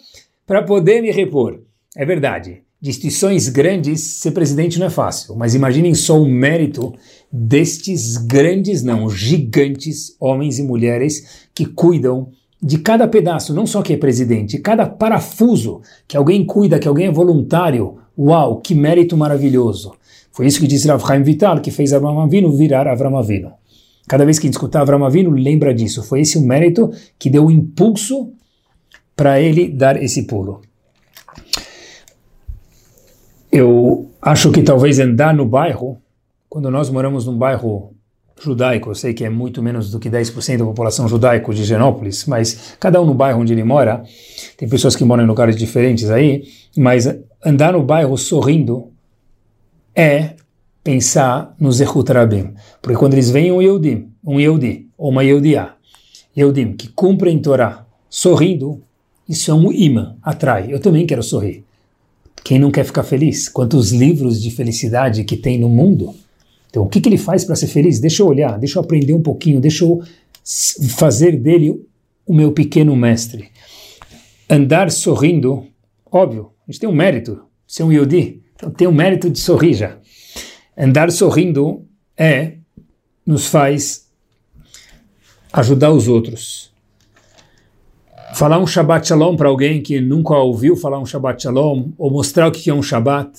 para poder me repor. É verdade. De instituições grandes, ser presidente não é fácil. Mas imaginem só o mérito destes grandes, não, gigantes homens e mulheres que cuidam de cada pedaço, não só que é presidente, cada parafuso que alguém cuida, que alguém é voluntário. Uau, que mérito maravilhoso. Foi isso que disse Rav Chaim Vital, que fez Avram Avinu virar Avram Avinu. Cada vez que escutar Avram Avinu, lembra disso. Foi esse o mérito que deu o impulso para ele dar esse pulo. Eu acho que talvez andar no bairro, quando nós moramos num bairro judaico, eu sei que é muito menos do que 10% da população judaica de Genópolis, mas cada um no bairro onde ele mora, tem pessoas que moram em lugares diferentes aí, mas andar no bairro sorrindo é pensar no Zechut Rabim, porque quando eles veem um Yehudim, um Yehudi, ou uma Yehudiá, Yehudim, que cumprem Torá, sorrindo, isso é um imã, atrai, eu também quero sorrir. Quem não quer ficar feliz? Quantos livros de felicidade que tem no mundo? Então, o que, que ele faz para ser feliz? Deixa eu olhar, deixa eu aprender um pouquinho, deixa eu fazer dele o meu pequeno mestre. Andar sorrindo, óbvio, a gente tem um mérito, ser um Yodi, então tem um mérito de sorrir já. Andar sorrindo é, nos faz ajudar os outros. Falar um Shabbat Shalom para alguém que nunca ouviu falar um Shabbat Shalom, ou mostrar o que é um Shabbat,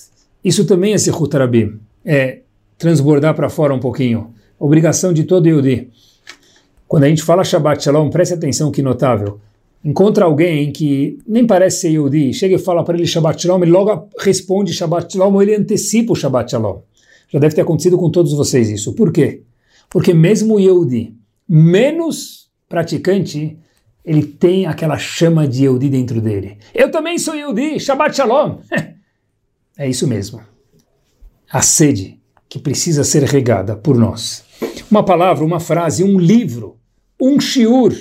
isso também é Sehut Rabim. É transbordar para fora um pouquinho. Obrigação de todo Yudi. Quando a gente fala Shabbat Shalom, preste atenção que notável. Encontra alguém que nem parece ser Yudi, chega e fala para ele Shabbat Shalom, ele logo responde Shabbat Shalom ou ele antecipa o Shabbat Shalom. Já deve ter acontecido com todos vocês isso. Por quê? Porque mesmo o Yehudi, menos praticante, ele tem aquela chama de Yehudi dentro dele. Eu também sou Yehudi, Shabbat Shalom. é isso mesmo. A sede que precisa ser regada por nós. Uma palavra, uma frase, um livro, um shiur,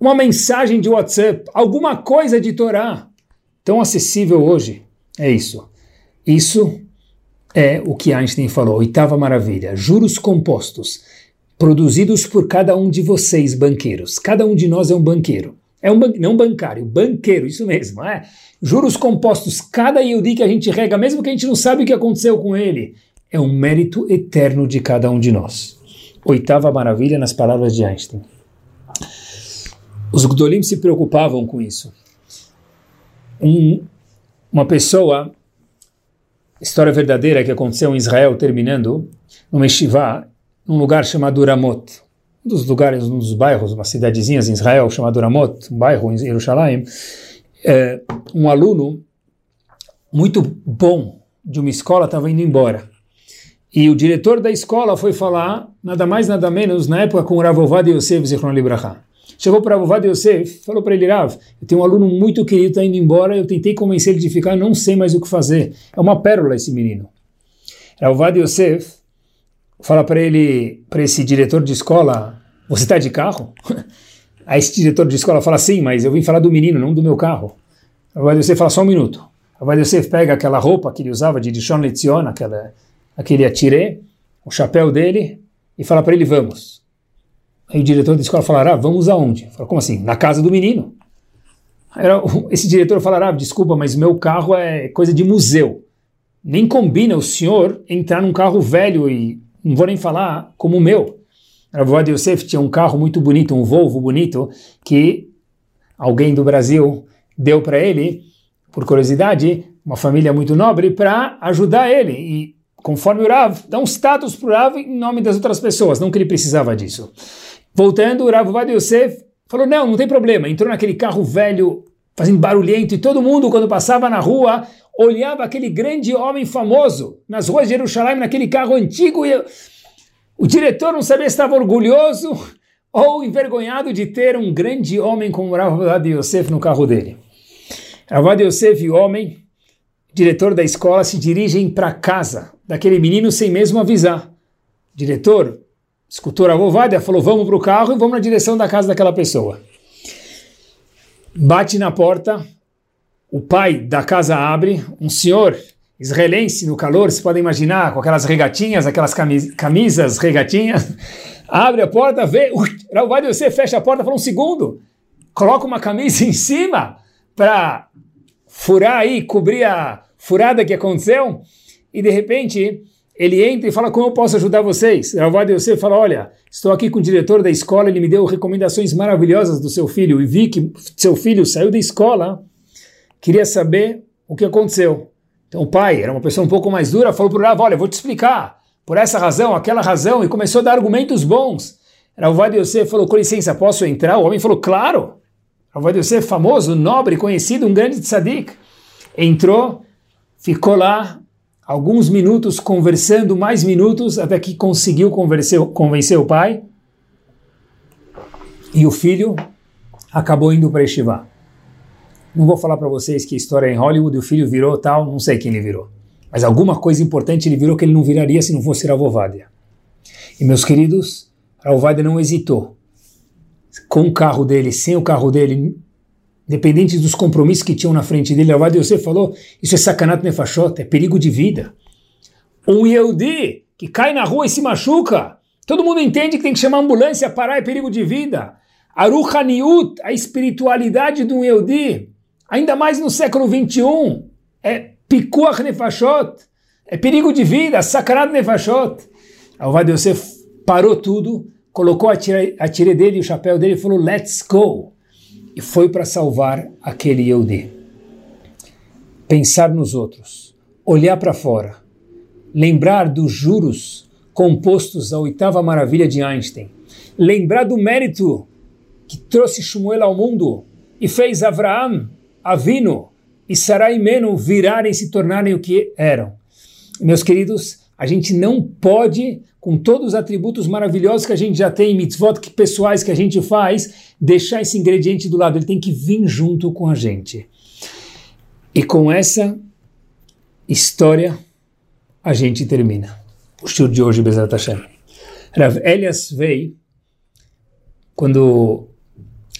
uma mensagem de WhatsApp, alguma coisa de Torá, tão acessível hoje. É isso. Isso é o que Einstein falou, oitava maravilha, juros compostos, produzidos por cada um de vocês, banqueiros. Cada um de nós é um banqueiro. É um ban não bancário, banqueiro, isso mesmo, é? Juros compostos, cada Yudi que a gente rega, mesmo que a gente não sabe o que aconteceu com ele, é um mérito eterno de cada um de nós. Oitava maravilha nas palavras de Einstein. Os Gdolim se preocupavam com isso. Um, uma pessoa, história verdadeira que aconteceu em Israel, terminando, numa estivá, num lugar chamado Ramot, um dos lugares, um dos bairros, uma cidadezinha em Israel chamado Ramot, um bairro em Jerusalém, é, um aluno muito bom de uma escola estava indo embora. E o diretor da escola foi falar, nada mais nada menos, na época com o Ovad Yosef Zichron Libraha. Chegou para o Rav Yosef, falou para ele, Rav, eu tenho um aluno muito querido, está indo embora, eu tentei convencer ele de ficar, não sei mais o que fazer. É uma pérola esse menino. Rav Ovad Yosef fala para ele, para esse diretor de escola, você está de carro? Aí esse diretor de escola fala, sim, mas eu vim falar do menino, não do meu carro. Rav Ovad Yosef fala, só um minuto. Rav Ovad Yosef pega aquela roupa que ele usava de Dishon Letzion, aquela aquele atire, o chapéu dele, e fala para ele, vamos. Aí o diretor da escola falará, vamos aonde? Fala, como assim? Na casa do menino. Era, esse diretor falará, desculpa, mas meu carro é coisa de museu. Nem combina o senhor entrar num carro velho e não vou nem falar como o meu. A avó de Yosef tinha um carro muito bonito, um Volvo bonito, que alguém do Brasil deu para ele, por curiosidade, uma família muito nobre, para ajudar ele. E conforme o Rav, dá um status para o Rav em nome das outras pessoas, não que ele precisava disso. Voltando, o Rav Vad Yosef falou, não, não tem problema, entrou naquele carro velho, fazendo barulhento, e todo mundo, quando passava na rua, olhava aquele grande homem famoso nas ruas de Jerusalém, naquele carro antigo, e o diretor não sabia se estava orgulhoso ou envergonhado de ter um grande homem como Rav Yosef no carro dele. Rav Yosef, o homem, diretor da escola, se dirigem para casa daquele menino sem mesmo avisar. diretor, escutou Rav Vadia, falou, vamos para o carro e vamos na direção da casa daquela pessoa. Bate na porta, o pai da casa abre, um senhor israelense no calor, se podem imaginar, com aquelas regatinhas, aquelas camisas regatinhas, abre a porta, vê, vai você fecha a porta, fala um segundo, coloca uma camisa em cima para furar aí, cobrir a furada que aconteceu, e de repente ele entra e fala, como eu posso ajudar vocês? Ravadi você fala, olha, estou aqui com o diretor da escola, ele me deu recomendações maravilhosas do seu filho, e vi que seu filho saiu da escola queria saber o que aconteceu. Então o pai, era uma pessoa um pouco mais dura, falou para o Rav, olha, vou te explicar, por essa razão, aquela razão, e começou a dar argumentos bons. Rav Yosef falou, com licença, posso entrar? O homem falou, claro. Rav Yosef, famoso, nobre, conhecido, um grande tzadik. Entrou, ficou lá alguns minutos conversando, mais minutos, até que conseguiu convencer, convencer o pai. E o filho acabou indo para Estivá. Não vou falar para vocês que a história é em Hollywood, o filho virou tal, não sei quem ele virou. Mas alguma coisa importante ele virou que ele não viraria se não fosse Ravovadia. E meus queridos, Ravovadia não hesitou. Com o carro dele, sem o carro dele, independente dos compromissos que tinham na frente dele, Ravovadia você falou, isso é sacanat nefashot, é perigo de vida. Um Yehudi que cai na rua e se machuca, todo mundo entende que tem que chamar a ambulância, parar, é perigo de vida. Aruchaniut, a espiritualidade de um Yehudi, ainda mais no século 21, é pikuach nefashot, é perigo de vida, sacanado nefashot. Avad Yosef parou tudo, colocou a tire, a tire dele, o chapéu dele e falou, let's go. E foi para salvar aquele Yehudi. Pensar nos outros, olhar para fora, lembrar dos juros compostos da oitava maravilha de Einstein, lembrar do mérito que trouxe Shmuel ao mundo e fez Avraham Avino e Sarai Meno virarem e se tornarem o que eram. Meus queridos, a gente não pode, com todos os atributos maravilhosos que a gente já tem, mitzvot pessoais que a gente faz, deixar esse ingrediente do lado. Ele tem que vir junto com a gente. E com essa história, a gente termina. O show de hoje, Bezerra Hashem. Rav Elias veio quando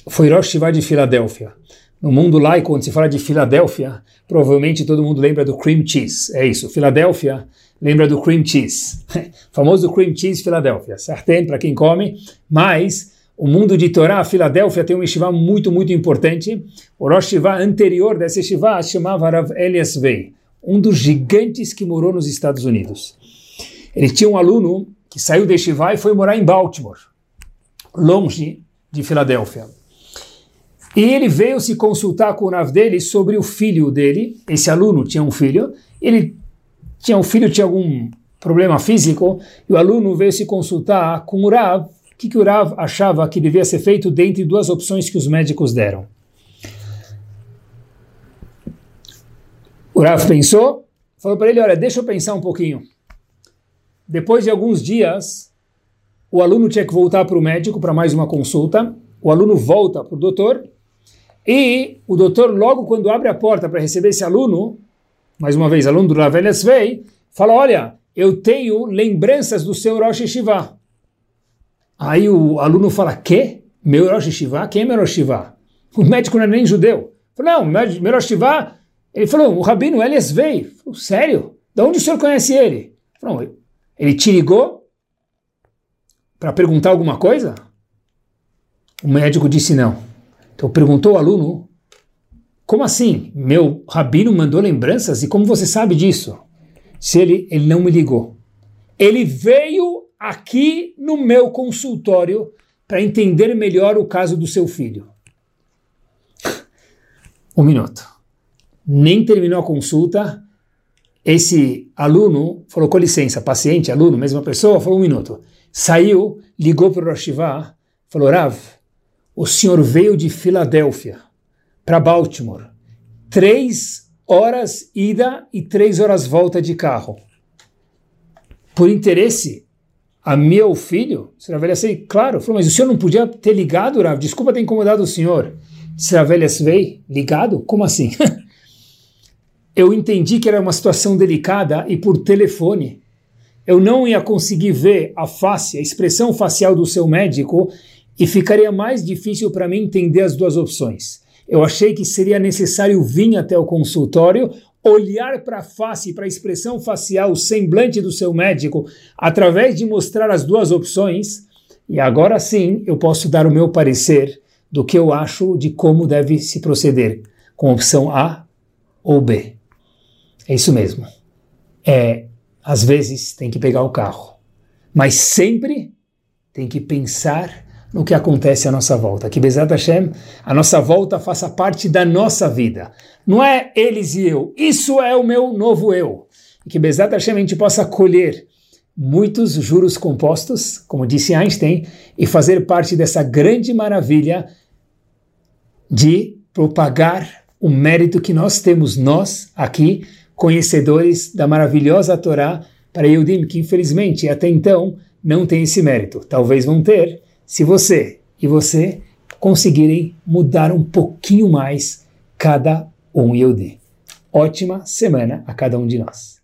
foi Rosh Hashivah de Filadélfia no mundo laico, quando se fala de Filadélfia, provavelmente todo mundo lembra do cream cheese. É isso, Filadélfia lembra do cream cheese. famoso cream cheese Filadélfia. Certo? Para quem come, mas o mundo de Torá, Filadélfia, tem um yeshiva muito, muito importante. O Rosh anterior desse yeshiva chamava Rav Elias Vei, um dos gigantes que morou nos Estados Unidos. Ele tinha um aluno que saiu de yeshiva e foi morar em Baltimore, longe de Filadélfia. E ele veio se consultar com o Rav dele sobre o filho dele. Esse aluno tinha um filho. Ele tinha um filho, tinha algum problema físico. E o aluno veio se consultar com o Rav. O que, que o Rav achava que devia ser feito dentre duas opções que os médicos deram. O Rav pensou, falou para ele: Olha, deixa eu pensar um pouquinho. Depois de alguns dias, o aluno tinha que voltar para o médico para mais uma consulta. O aluno volta para o doutor e o doutor, logo quando abre a porta para receber esse aluno, mais uma vez, aluno do Rav Svei, fala, olha, eu tenho lembranças do seu Rosh Hashivah. Aí o aluno fala, que? Meu Rosh Hashivah? Quem é meu Rosh Hashivah? O médico não é nem judeu. Falou, não, meu Rosh Hashivah... Ele falou, o Rabino Elias veio. Sério? De onde o senhor conhece ele? Falou, ele te ligou para perguntar alguma coisa? O médico disse não. Então perguntou o aluno, como assim? Meu rabino mandou lembranças e como você sabe disso? Se ele, ele não me ligou. Ele veio aqui no meu consultório para entender melhor o caso do seu filho. Um minuto. Nem terminou a consulta, esse aluno falou com licença, paciente, aluno, mesma pessoa, falou um minuto. Saiu, ligou para o Roshivá, falou, Rav, o senhor veio de Filadélfia para Baltimore três horas ida e três horas volta de carro. Por interesse a meu filho? Será velha assim, claro. Falou, mas o senhor não podia ter ligado, Rav? Desculpa ter incomodado o senhor. Será velha veio ligado? Como assim? eu entendi que era uma situação delicada e por telefone eu não ia conseguir ver a face, a expressão facial do seu médico e ficaria mais difícil para mim entender as duas opções. Eu achei que seria necessário vir até o consultório, olhar para a face, para a expressão facial, o semblante do seu médico, através de mostrar as duas opções, e agora sim eu posso dar o meu parecer do que eu acho de como deve se proceder, com opção A ou B. É isso mesmo. É às vezes tem que pegar o carro, mas sempre tem que pensar no que acontece à nossa volta. Que Bezat Hashem, a nossa volta faça parte da nossa vida. Não é eles e eu, isso é o meu novo eu. Que Bezat Hashem a gente possa colher muitos juros compostos, como disse Einstein, e fazer parte dessa grande maravilha de propagar o mérito que nós temos, nós aqui, conhecedores da maravilhosa Torá para Eudim, que infelizmente até então não tem esse mérito. Talvez vão ter, se você e você conseguirem mudar um pouquinho mais cada um Yehudi. Ótima semana a cada um de nós.